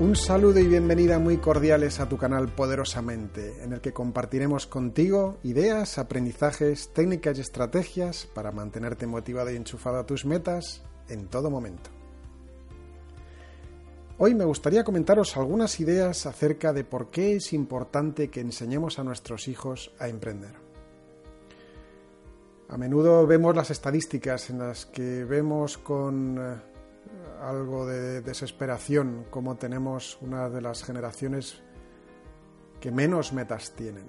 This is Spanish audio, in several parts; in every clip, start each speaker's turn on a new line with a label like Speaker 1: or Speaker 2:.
Speaker 1: Un saludo y bienvenida muy cordiales a tu canal Poderosamente, en el que compartiremos contigo ideas, aprendizajes, técnicas y estrategias para mantenerte motivado y enchufado a tus metas en todo momento. Hoy me gustaría comentaros algunas ideas acerca de por qué es importante que enseñemos a nuestros hijos a emprender. A menudo vemos las estadísticas en las que vemos con eh, algo de desesperación como tenemos una de las generaciones que menos metas tienen,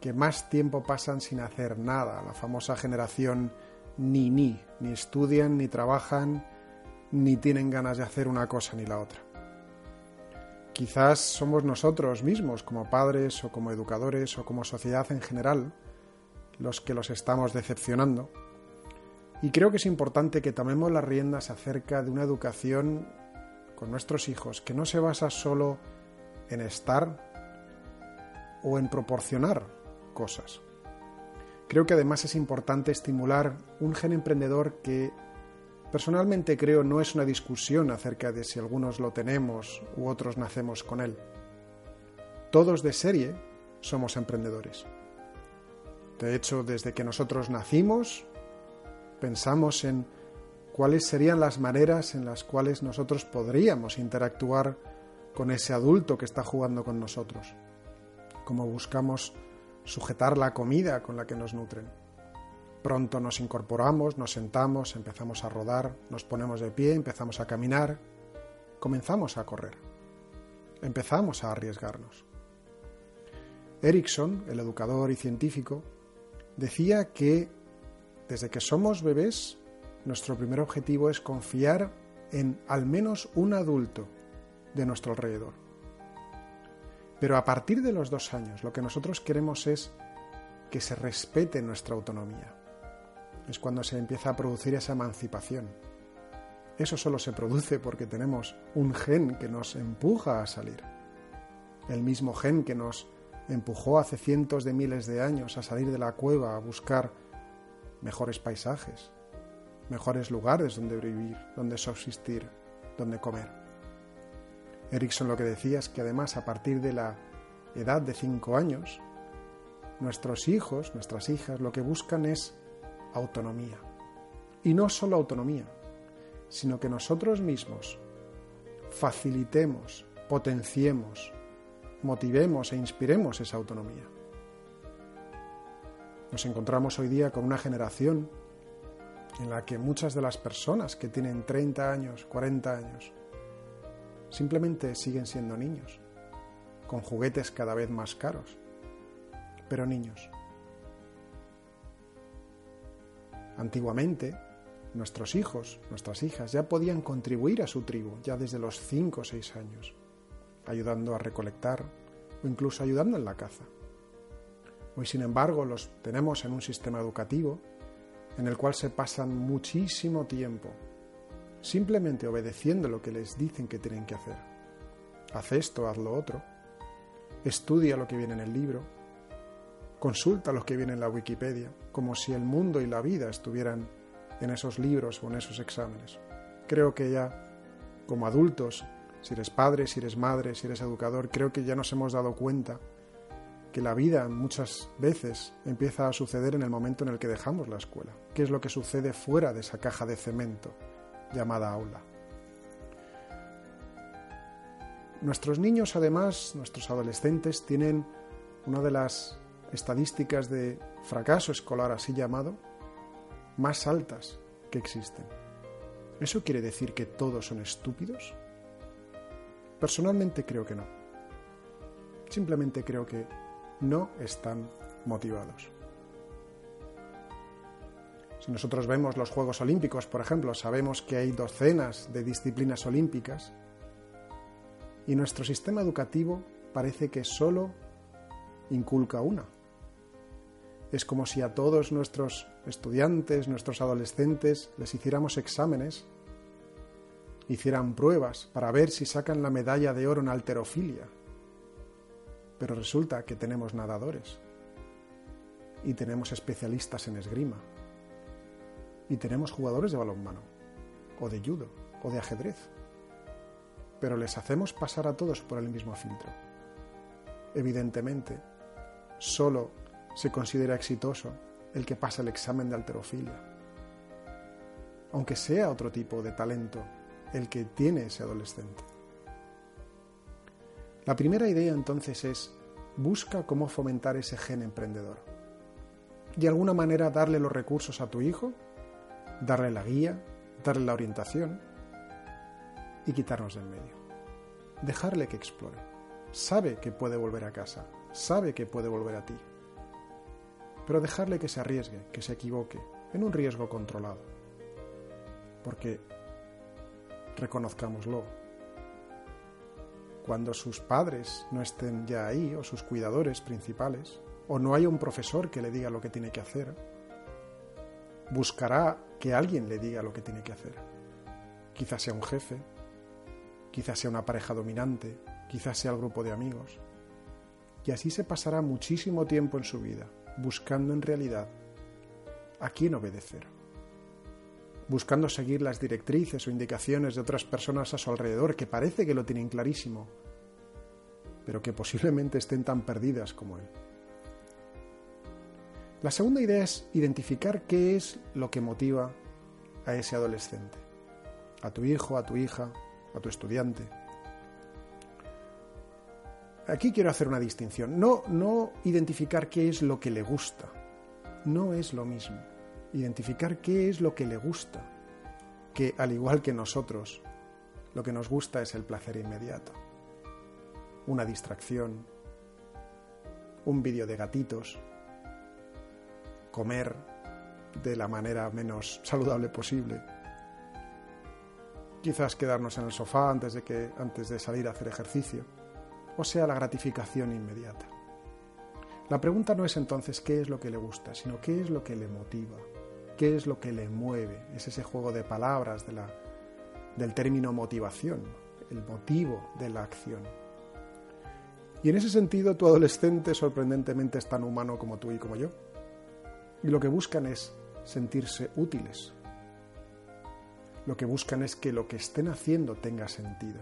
Speaker 1: que más tiempo pasan sin hacer nada, la famosa generación ni ni, ni estudian, ni trabajan, ni tienen ganas de hacer una cosa ni la otra. Quizás somos nosotros mismos, como padres o como educadores o como sociedad en general, los que los estamos decepcionando. Y creo que es importante que tomemos las riendas acerca de una educación con nuestros hijos que no se basa solo en estar o en proporcionar cosas. Creo que además es importante estimular un gen emprendedor que personalmente creo no es una discusión acerca de si algunos lo tenemos u otros nacemos con él. Todos de serie somos emprendedores. De hecho, desde que nosotros nacimos, pensamos en cuáles serían las maneras en las cuales nosotros podríamos interactuar con ese adulto que está jugando con nosotros, cómo buscamos sujetar la comida con la que nos nutren. Pronto nos incorporamos, nos sentamos, empezamos a rodar, nos ponemos de pie, empezamos a caminar, comenzamos a correr, empezamos a arriesgarnos. Erickson, el educador y científico, decía que desde que somos bebés, nuestro primer objetivo es confiar en al menos un adulto de nuestro alrededor. Pero a partir de los dos años, lo que nosotros queremos es que se respete nuestra autonomía. Es cuando se empieza a producir esa emancipación. Eso solo se produce porque tenemos un gen que nos empuja a salir. El mismo gen que nos empujó hace cientos de miles de años a salir de la cueva a buscar mejores paisajes, mejores lugares donde vivir, donde subsistir, donde comer. Erickson lo que decía es que además a partir de la edad de 5 años, nuestros hijos, nuestras hijas, lo que buscan es autonomía. Y no solo autonomía, sino que nosotros mismos facilitemos, potenciemos, motivemos e inspiremos esa autonomía. Nos encontramos hoy día con una generación en la que muchas de las personas que tienen 30 años, 40 años, simplemente siguen siendo niños, con juguetes cada vez más caros, pero niños. Antiguamente, nuestros hijos, nuestras hijas, ya podían contribuir a su tribu, ya desde los 5 o 6 años, ayudando a recolectar o incluso ayudando en la caza. Hoy, sin embargo, los tenemos en un sistema educativo en el cual se pasan muchísimo tiempo simplemente obedeciendo lo que les dicen que tienen que hacer. Haz esto, haz lo otro. Estudia lo que viene en el libro. Consulta lo que viene en la Wikipedia, como si el mundo y la vida estuvieran en esos libros o en esos exámenes. Creo que ya, como adultos, si eres padre, si eres madre, si eres educador, creo que ya nos hemos dado cuenta que la vida muchas veces empieza a suceder en el momento en el que dejamos la escuela. ¿Qué es lo que sucede fuera de esa caja de cemento llamada aula? Nuestros niños, además, nuestros adolescentes, tienen una de las estadísticas de fracaso escolar, así llamado, más altas que existen. ¿Eso quiere decir que todos son estúpidos? Personalmente creo que no. Simplemente creo que no están motivados. Si nosotros vemos los Juegos Olímpicos, por ejemplo, sabemos que hay docenas de disciplinas olímpicas y nuestro sistema educativo parece que solo inculca una. Es como si a todos nuestros estudiantes, nuestros adolescentes, les hiciéramos exámenes, hicieran pruebas para ver si sacan la medalla de oro en alterofilia. Pero resulta que tenemos nadadores y tenemos especialistas en esgrima y tenemos jugadores de balonmano o de judo o de ajedrez. Pero les hacemos pasar a todos por el mismo filtro. Evidentemente, solo se considera exitoso el que pasa el examen de alterofilia. Aunque sea otro tipo de talento el que tiene ese adolescente. La primera idea entonces es, busca cómo fomentar ese gen emprendedor. De alguna manera darle los recursos a tu hijo, darle la guía, darle la orientación y quitarnos del medio. Dejarle que explore. Sabe que puede volver a casa, sabe que puede volver a ti. Pero dejarle que se arriesgue, que se equivoque, en un riesgo controlado. Porque, reconozcámoslo, cuando sus padres no estén ya ahí, o sus cuidadores principales, o no haya un profesor que le diga lo que tiene que hacer, buscará que alguien le diga lo que tiene que hacer. Quizás sea un jefe, quizás sea una pareja dominante, quizás sea el grupo de amigos. Y así se pasará muchísimo tiempo en su vida, buscando en realidad a quién obedecer, buscando seguir las directrices o indicaciones de otras personas a su alrededor que parece que lo tienen clarísimo, pero que posiblemente estén tan perdidas como él. La segunda idea es identificar qué es lo que motiva a ese adolescente, a tu hijo, a tu hija, a tu estudiante. Aquí quiero hacer una distinción. No, no identificar qué es lo que le gusta. No es lo mismo. Identificar qué es lo que le gusta. Que al igual que nosotros, lo que nos gusta es el placer inmediato. Una distracción. Un vídeo de gatitos comer de la manera menos saludable posible. Quizás quedarnos en el sofá antes de, que, antes de salir a hacer ejercicio. O sea, la gratificación inmediata. La pregunta no es entonces qué es lo que le gusta, sino qué es lo que le motiva, qué es lo que le mueve. Es ese juego de palabras de la, del término motivación, el motivo de la acción. Y en ese sentido, tu adolescente sorprendentemente es tan humano como tú y como yo y lo que buscan es sentirse útiles. Lo que buscan es que lo que estén haciendo tenga sentido.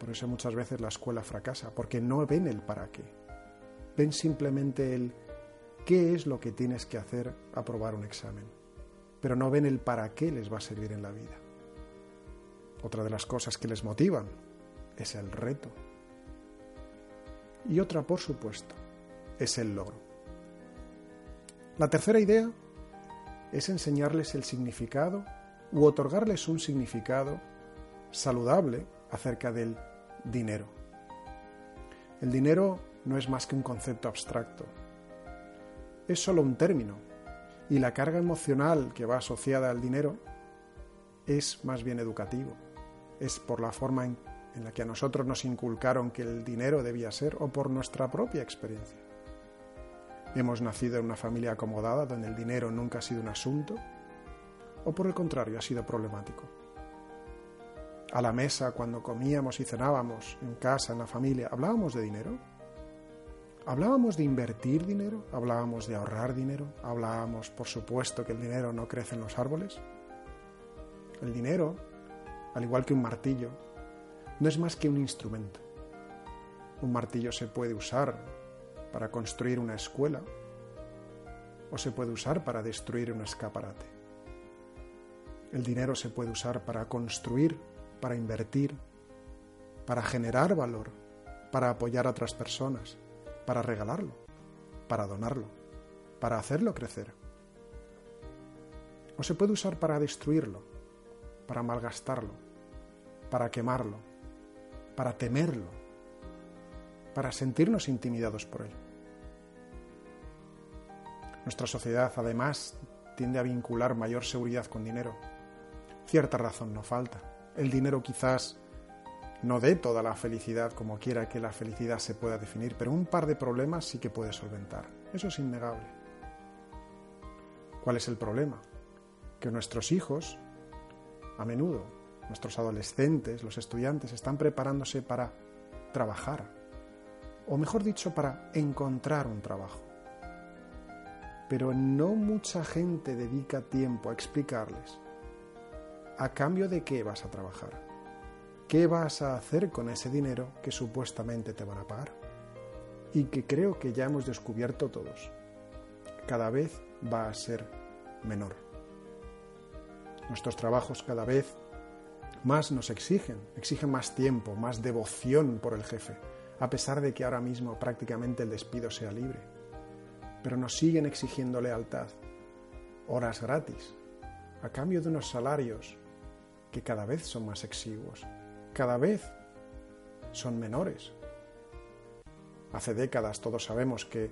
Speaker 1: Por eso muchas veces la escuela fracasa, porque no ven el para qué. Ven simplemente el qué es lo que tienes que hacer aprobar un examen, pero no ven el para qué les va a servir en la vida. Otra de las cosas que les motivan es el reto. Y otra, por supuesto, es el logro. La tercera idea es enseñarles el significado u otorgarles un significado saludable acerca del dinero. El dinero no es más que un concepto abstracto, es solo un término y la carga emocional que va asociada al dinero es más bien educativo, es por la forma en, la que a nosotros nos inculcaron que el dinero debía ser o por nuestra propia experiencia. ¿Hemos nacido en una familia acomodada donde el dinero nunca ha sido un asunto? ¿O por el contrario ha sido problemático? A la mesa, cuando comíamos y cenábamos, en casa, en la familia, ¿hablábamos de dinero? ¿Hablábamos de invertir dinero? ¿Hablábamos de ahorrar dinero? ¿Hablábamos, por supuesto, que el dinero no crece en los árboles? El dinero, al igual que un martillo, no es más que un instrumento. Un martillo se puede usar para construir una escuela o se puede usar para destruir un escaparate. El dinero se puede usar para construir, para invertir, para generar valor, para apoyar a otras personas, para regalarlo, para donarlo, para hacerlo crecer. O se puede usar para destruirlo, para malgastarlo, para quemarlo, para temerlo, para sentirnos intimidados por él. Nuestra sociedad, además tiende a vincular mayor seguridad con dinero. Cierta razón no falta. El dinero quizás no dé toda la felicidad como quiera que la felicidad se pueda definir, pero un par de problemas sí que puede solventar. Eso es innegable. ¿Cuál es el problema? Que nuestros hijos, a menudo, nuestros adolescentes, los estudiantes, están preparándose para trabajar, o mejor dicho, para encontrar un trabajo. Pero no mucha gente dedica tiempo a explicarles a cambio de qué vas a trabajar, qué vas a hacer con ese dinero que supuestamente te van a pagar. Y que creo que ya hemos descubierto todos. Cada vez va a ser menor. Nuestros trabajos cada vez más nos exigen, exigen más tiempo, más devoción por el jefe, a pesar de que ahora mismo prácticamente el despido sea libre. Pero nos siguen exigiendo lealtad, horas gratis, a cambio de unos salarios que cada vez son más exiguos, cada vez son menores. Hace décadas todos sabemos que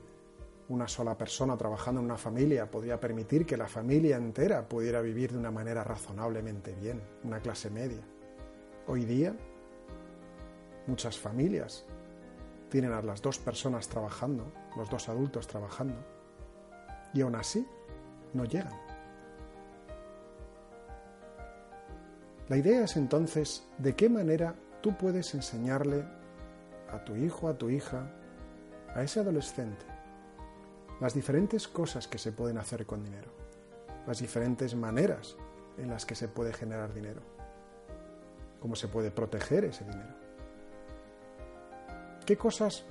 Speaker 1: una sola persona trabajando en una familia podía permitir que la familia entera pudiera vivir de una manera razonablemente bien, una clase media. Hoy día, muchas familias tienen a las dos personas trabajando, los dos adultos trabajando, y aún así no llegan. La idea es entonces de qué manera tú puedes enseñarle a tu hijo, a tu hija, a ese adolescente, las diferentes cosas que se pueden hacer con dinero, las diferentes maneras en las que se puede generar dinero, cómo se puede proteger ese dinero. ¿Qué cosas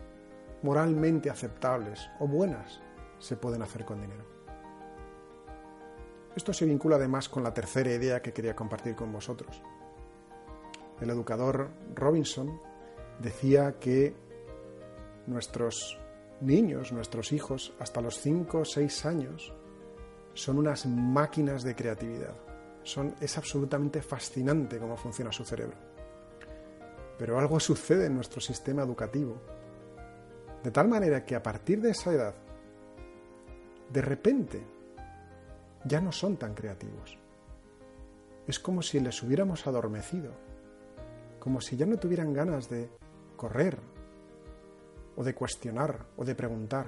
Speaker 1: moralmente aceptables o buenas se pueden hacer con dinero? Esto se vincula además con la tercera idea que quería compartir con vosotros. El educador Robinson decía que nuestros niños, nuestros hijos, hasta los 5 o 6 años, son unas máquinas de creatividad. Son, es absolutamente fascinante cómo funciona su cerebro. Pero algo sucede en nuestro sistema educativo, de tal manera que a partir de esa edad, de repente, ya no son tan creativos. Es como si les hubiéramos adormecido, como si ya no tuvieran ganas de correr, o de cuestionar o de preguntar.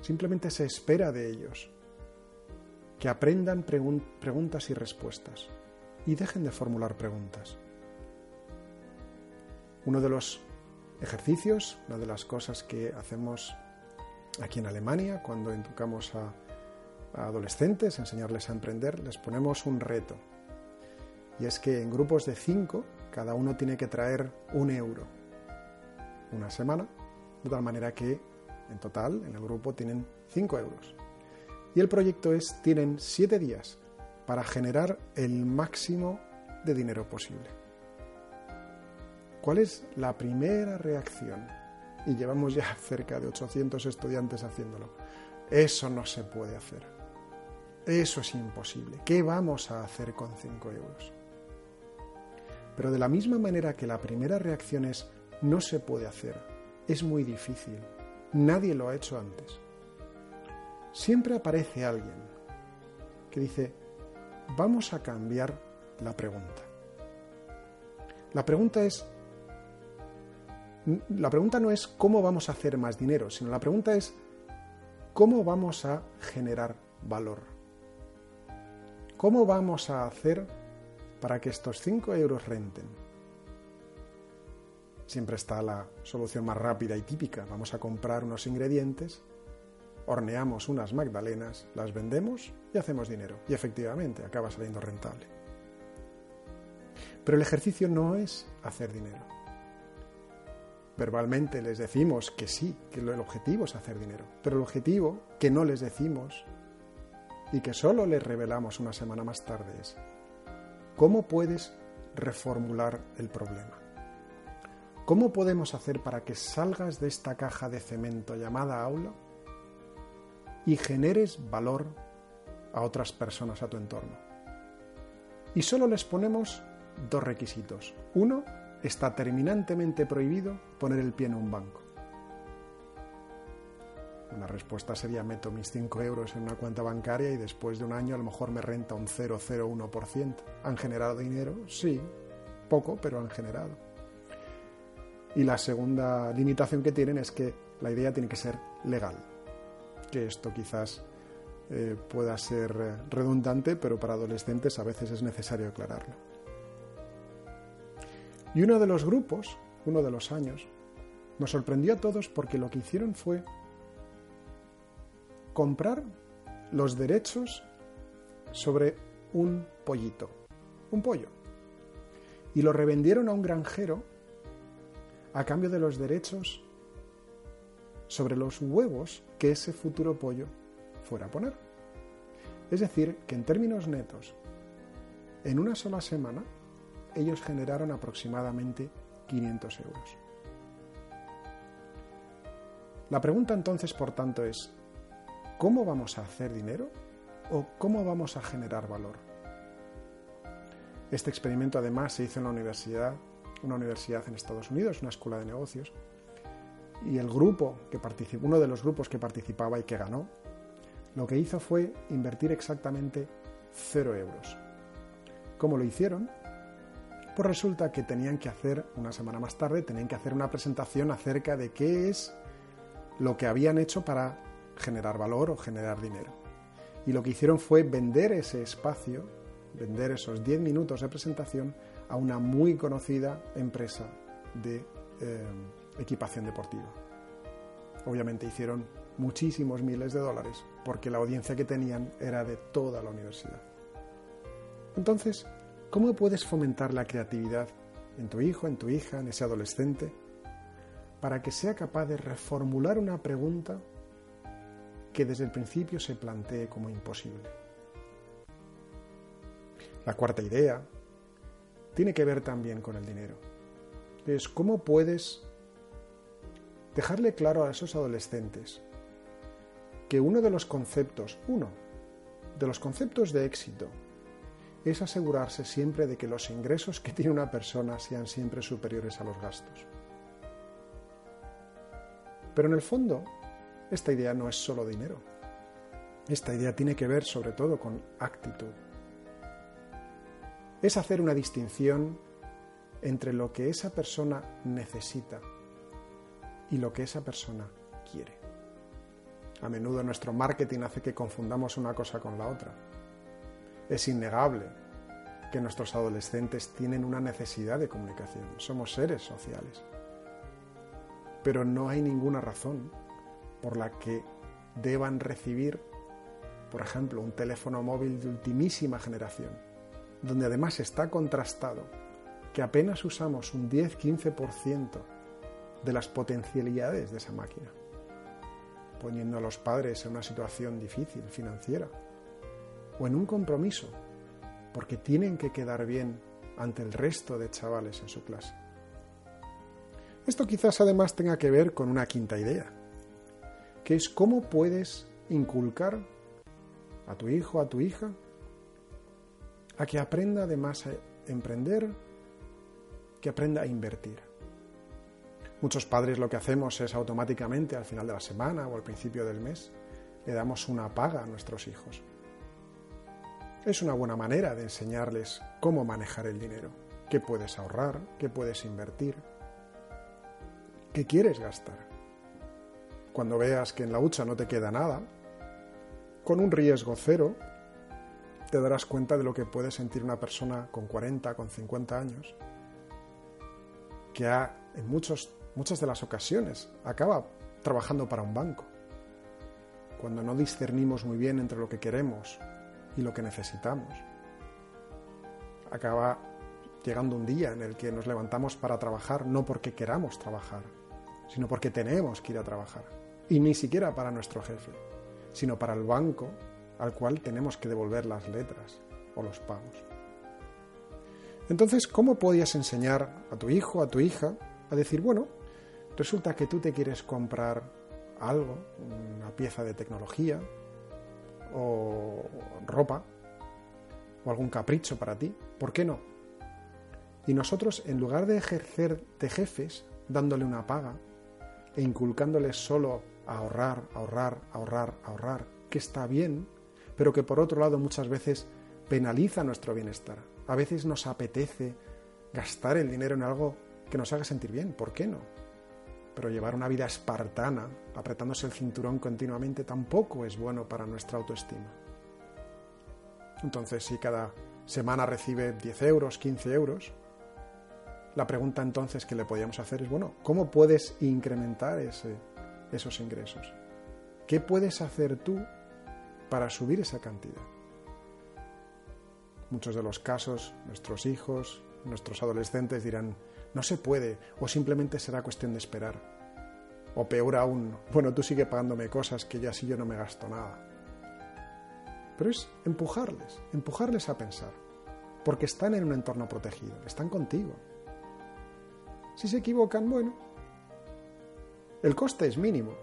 Speaker 1: Simplemente se espera de ellos que aprendan preguntas y respuestas y dejen de formular preguntas. Uno de los ejercicios, una de las cosas que hacemos aquí en Alemania cuando educamos a, a adolescentes, enseñarles a emprender, les ponemos un reto. Y es que en grupos de cinco, cada uno tiene que traer un euro una semana, de tal manera que en total en el grupo tienen 5 euros. Y el proyecto es, tienen 7 días para generar el máximo de dinero posible. ¿Cuál es la primera reacción? Y llevamos ya cerca de 800 estudiantes haciéndolo. Eso no se puede hacer. Eso es imposible. ¿Qué vamos a hacer con 5 euros? Pero de la misma manera que la primera reacción es no se puede hacer. Es muy difícil. Nadie lo ha hecho antes. Siempre aparece alguien que dice, vamos a cambiar la pregunta. La pregunta es, la pregunta no es cómo vamos a hacer más dinero, sino la pregunta es cómo vamos a generar valor. ¿Cómo vamos a hacer para que estos 5 euros renten? siempre está la solución más rápida y típica. Vamos a comprar unos ingredientes, horneamos unas magdalenas, las vendemos y hacemos dinero. Y efectivamente acaba saliendo rentable. Pero el ejercicio no es hacer dinero. Verbalmente les decimos que sí, que el objetivo es hacer dinero. Pero el objetivo que no les decimos y que solo les revelamos una semana más tarde es cómo puedes reformular el problema. ¿Cómo podemos hacer para que salgas de esta caja de cemento llamada aula y generes valor a otras personas a tu entorno? Y solo les ponemos dos requisitos. Uno, está terminantemente prohibido poner el pie en un banco. Una respuesta sería meto mis 5 euros en una cuenta bancaria y después de un año a lo mejor me renta un 0,01%. ¿Han generado dinero? Sí, poco, pero han generado. Y la segunda limitación que tienen es que la idea tiene que ser legal. Que esto quizás eh, pueda ser eh, redundante, pero para adolescentes a veces es necesario aclararlo. Y uno de los grupos, uno de los años, nos sorprendió a todos porque lo que hicieron fue comprar los derechos sobre un pollito, un pollo, y lo revendieron a un granjero a cambio de los derechos sobre los huevos que ese futuro pollo fuera a poner. Es decir, que en términos netos, en una sola semana, ellos generaron aproximadamente 500 euros. La pregunta entonces, por tanto, es, ¿cómo vamos a hacer dinero o cómo vamos a generar valor? Este experimento además se hizo en universidad, una universidad en Estados Unidos, una escuela de negocios, y el grupo que participó, uno de los grupos que participaba y que ganó, lo que hizo fue invertir exactamente cero euros. ¿Cómo lo hicieron? Pues resulta que tenían que hacer, una semana más tarde, tenían que hacer una presentación acerca de qué es lo que habían hecho para generar valor o generar dinero. Y lo que hicieron fue vender ese espacio, vender esos 10 minutos de presentación a una muy conocida empresa de eh, equipación deportiva. Obviamente hicieron muchísimos miles de dólares porque la audiencia que tenían era de toda la universidad. Entonces, ¿cómo puedes fomentar la creatividad en tu hijo, en tu hija, en ese adolescente? para que sea capaz de reformular una pregunta que desde el principio se plantee como imposible. La cuarta idea tiene que ver también con el dinero. Es cómo puedes dejarle claro a esos adolescentes que uno de los conceptos, uno de los conceptos de éxito, es asegurarse siempre de que los ingresos que tiene una persona sean siempre superiores a los gastos. Pero en el fondo, esta idea no es solo dinero. Esta idea tiene que ver sobre todo con actitud. Es hacer una distinción entre lo que esa persona necesita y lo que esa persona quiere. A menudo nuestro marketing hace que confundamos una cosa con la otra. Es innegable que nuestros adolescentes tienen una necesidad de comunicación. Somos seres sociales pero no hay ninguna razón por la que deban recibir, por ejemplo, un teléfono móvil de ultimísima generación, donde además está contrastado que apenas usamos un 10-15% de las potencialidades de esa máquina, poniendo a los padres en una situación difícil financiera o en un compromiso, porque tienen que quedar bien ante el resto de chavales en su clase. Esto quizás además tenga que ver con una quinta idea, que es cómo puedes inculcar a tu hijo, a tu hija, a que aprenda además a emprender, que aprenda a invertir. Muchos padres lo que hacemos es automáticamente al final de la semana o al principio del mes le damos una paga a nuestros hijos. Es una buena manera de enseñarles cómo manejar el dinero, qué puedes ahorrar, qué puedes invertir, ¿Qué quieres gastar? Cuando veas que en la hucha no te queda nada, con un riesgo cero, te darás cuenta de lo que puede sentir una persona con 40, con 50 años, que ha, en muchos, muchas de las ocasiones acaba trabajando para un banco. Cuando no discernimos muy bien entre lo que queremos y lo que necesitamos, acaba llegando un día en el que nos levantamos para trabajar no porque queramos trabajar, sino porque tenemos que ir a trabajar. Y ni siquiera para nuestro jefe, sino para el banco al cual tenemos que devolver las letras o los pagos. Entonces, ¿cómo podías enseñar a tu hijo, a tu hija, a decir, bueno, resulta que tú te quieres comprar algo, una pieza de tecnología o ropa o algún capricho para ti, ¿por qué no? Y nosotros, en lugar de ejercer de jefes, dándole una paga, e inculcándoles solo ahorrar, ahorrar, ahorrar, ahorrar, que está bien, pero que por otro lado muchas veces penaliza nuestro bienestar. A veces nos apetece gastar el dinero en algo que nos haga sentir bien, ¿por qué no? Pero llevar una vida espartana, apretándose el cinturón continuamente, tampoco es bueno para nuestra autoestima. Entonces, si cada semana recibe 10 euros, 15 euros, la pregunta entonces que le podríamos hacer es, bueno, ¿cómo puedes incrementar ese, esos ingresos? ¿Qué puedes hacer tú para subir esa cantidad? Muchos de los casos, nuestros hijos, nuestros adolescentes dirán, no se puede, o simplemente será cuestión de esperar. O peor aún, bueno, tú sigue pagándome cosas que ya así yo no me gasto nada. Pero es empujarles, empujarles a pensar, porque están en un entorno protegido, están contigo. Si se equivocan, bueno, el coste es mínimo,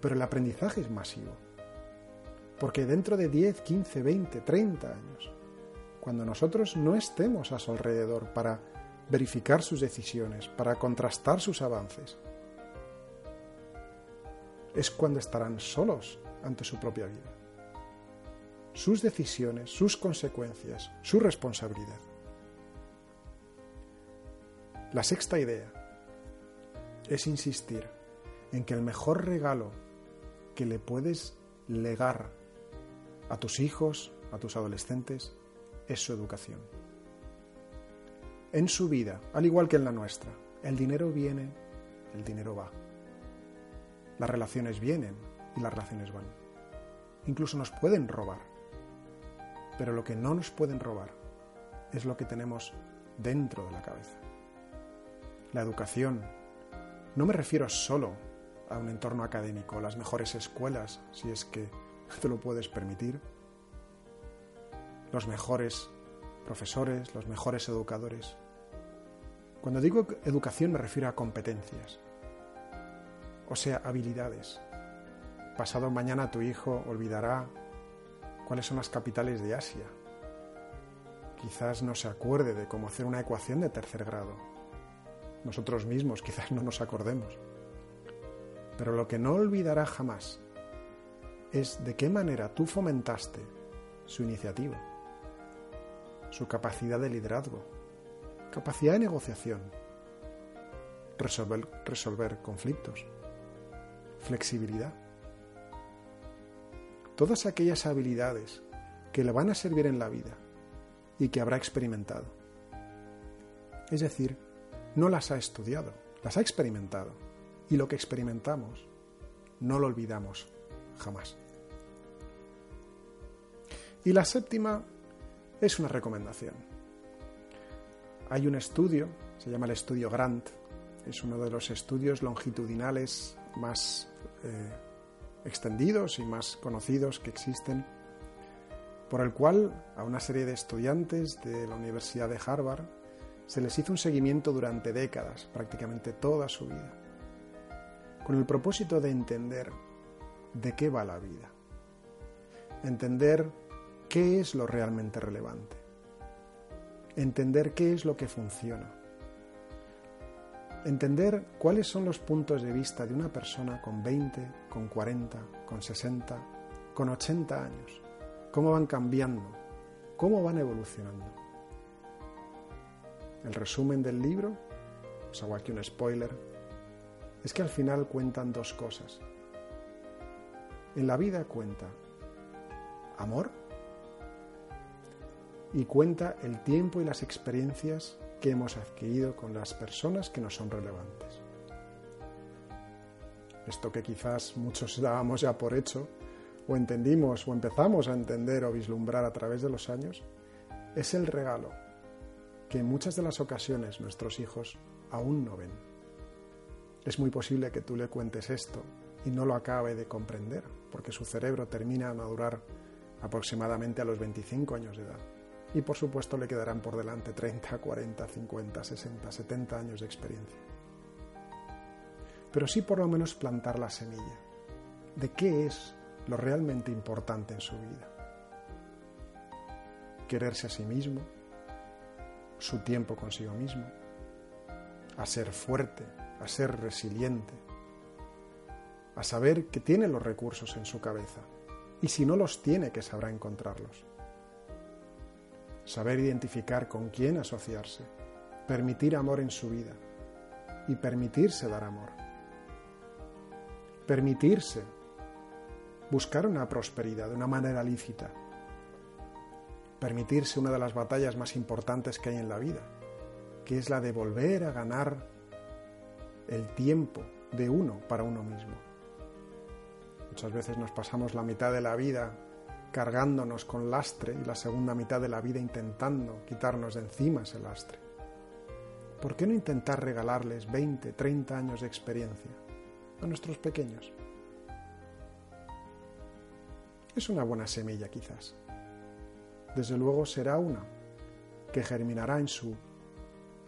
Speaker 1: pero el aprendizaje es masivo. Porque dentro de 10, 15, 20, 30 años, cuando nosotros no estemos a su alrededor para verificar sus decisiones, para contrastar sus avances, es cuando estarán solos ante su propia vida. Sus decisiones, sus consecuencias, su responsabilidad. La sexta idea es insistir en que el mejor regalo que le puedes legar a tus hijos, a tus adolescentes, es su educación. En su vida, al igual que en la nuestra, el dinero viene, el dinero va. Las relaciones vienen y las relaciones van. Incluso nos pueden robar. Pero lo que no nos pueden robar es lo que tenemos dentro de la cabeza. La educación. No me refiero solo a un entorno académico, las mejores escuelas, si es que te lo puedes permitir, los mejores profesores, los mejores educadores. Cuando digo educación me refiero a competencias, o sea, habilidades. Pasado mañana tu hijo olvidará cuáles son las capitales de Asia. Quizás no se acuerde de cómo hacer una ecuación de tercer grado. Nosotros mismos quizás no nos acordemos. Pero lo que no olvidará jamás es de qué manera tú fomentaste su iniciativa su capacidad de liderazgo, capacidad de negociación, resolver, resolver conflictos, flexibilidad. Todas aquellas habilidades que le van a servir en la vida y que habrá experimentado. Es decir, no las ha estudiado, las ha experimentado. Y lo que experimentamos no lo olvidamos jamás. Y la séptima es una recomendación. Hay un estudio, se llama el estudio Grant, es uno de los estudios longitudinales más eh, extendidos y más conocidos que existen, por el cual a una serie de estudiantes de la Universidad de Harvard se les hizo un seguimiento durante décadas, prácticamente toda su vida, con el propósito de entender de qué va la vida, entender qué es lo realmente relevante, entender qué es lo que funciona, entender cuáles son los puntos de vista de una persona con 20, con 40, con 60, con 80 años, cómo van cambiando, cómo van evolucionando. El resumen del libro, os hago aquí un spoiler, es que al final cuentan dos cosas. En la vida cuenta amor y cuenta el tiempo y las experiencias que hemos adquirido con las personas que nos son relevantes. Esto que quizás muchos dábamos ya por hecho, o entendimos, o empezamos a entender o vislumbrar a través de los años, es el regalo que en muchas de las ocasiones nuestros hijos aún no ven. Es muy posible que tú le cuentes esto y no lo acabe de comprender, porque su cerebro termina a madurar aproximadamente a los 25 años de edad y por supuesto le quedarán por delante 30, 40, 50, 60, 70 años de experiencia. Pero sí por lo menos plantar la semilla de qué es lo realmente importante en su vida. Quererse a sí mismo, su tiempo consigo mismo, a ser fuerte, a ser resiliente, a saber que tiene los recursos en su cabeza y si no los tiene que sabrá encontrarlos. Saber identificar con quién asociarse, permitir amor en su vida y permitirse dar amor. Permitirse buscar una prosperidad de una manera lícita. Permitirse una de las batallas más importantes que hay en la vida, que es la de volver a ganar el tiempo de uno para uno mismo. Muchas veces nos pasamos la mitad de la vida cargándonos con lastre y la segunda mitad de la vida intentando quitarnos de encima ese lastre. ¿Por qué no intentar regalarles 20, 30 años de experiencia a nuestros pequeños? Es una buena semilla quizás. Desde luego será una que germinará en su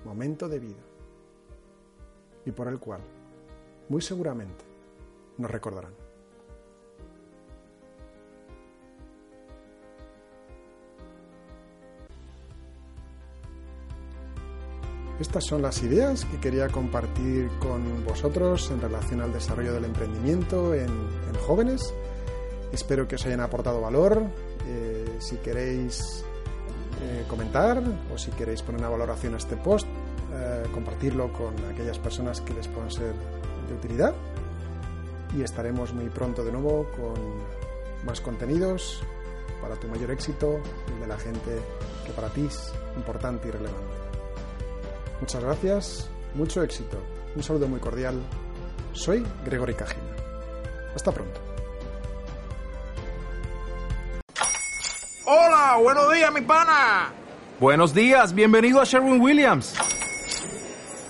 Speaker 1: momento de vida y por el cual, muy seguramente, nos recordarán. Estas son las ideas que quería compartir con vosotros en relación al desarrollo del emprendimiento en, jóvenes. Espero que os hayan aportado valor. Eh, si queréis eh, comentar o si queréis poner una valoración a este post, eh, compartirlo con aquellas personas que les puedan ser de utilidad. Y estaremos muy pronto de nuevo con más contenidos para tu mayor éxito y de la gente que para ti es importante y relevante. Muchas gracias, mucho éxito, un saludo muy cordial. Soy Gregory Cajina. Hasta pronto.
Speaker 2: Hola, buenos días, mi pana.
Speaker 3: Buenos días, bienvenido a Sherwin Williams.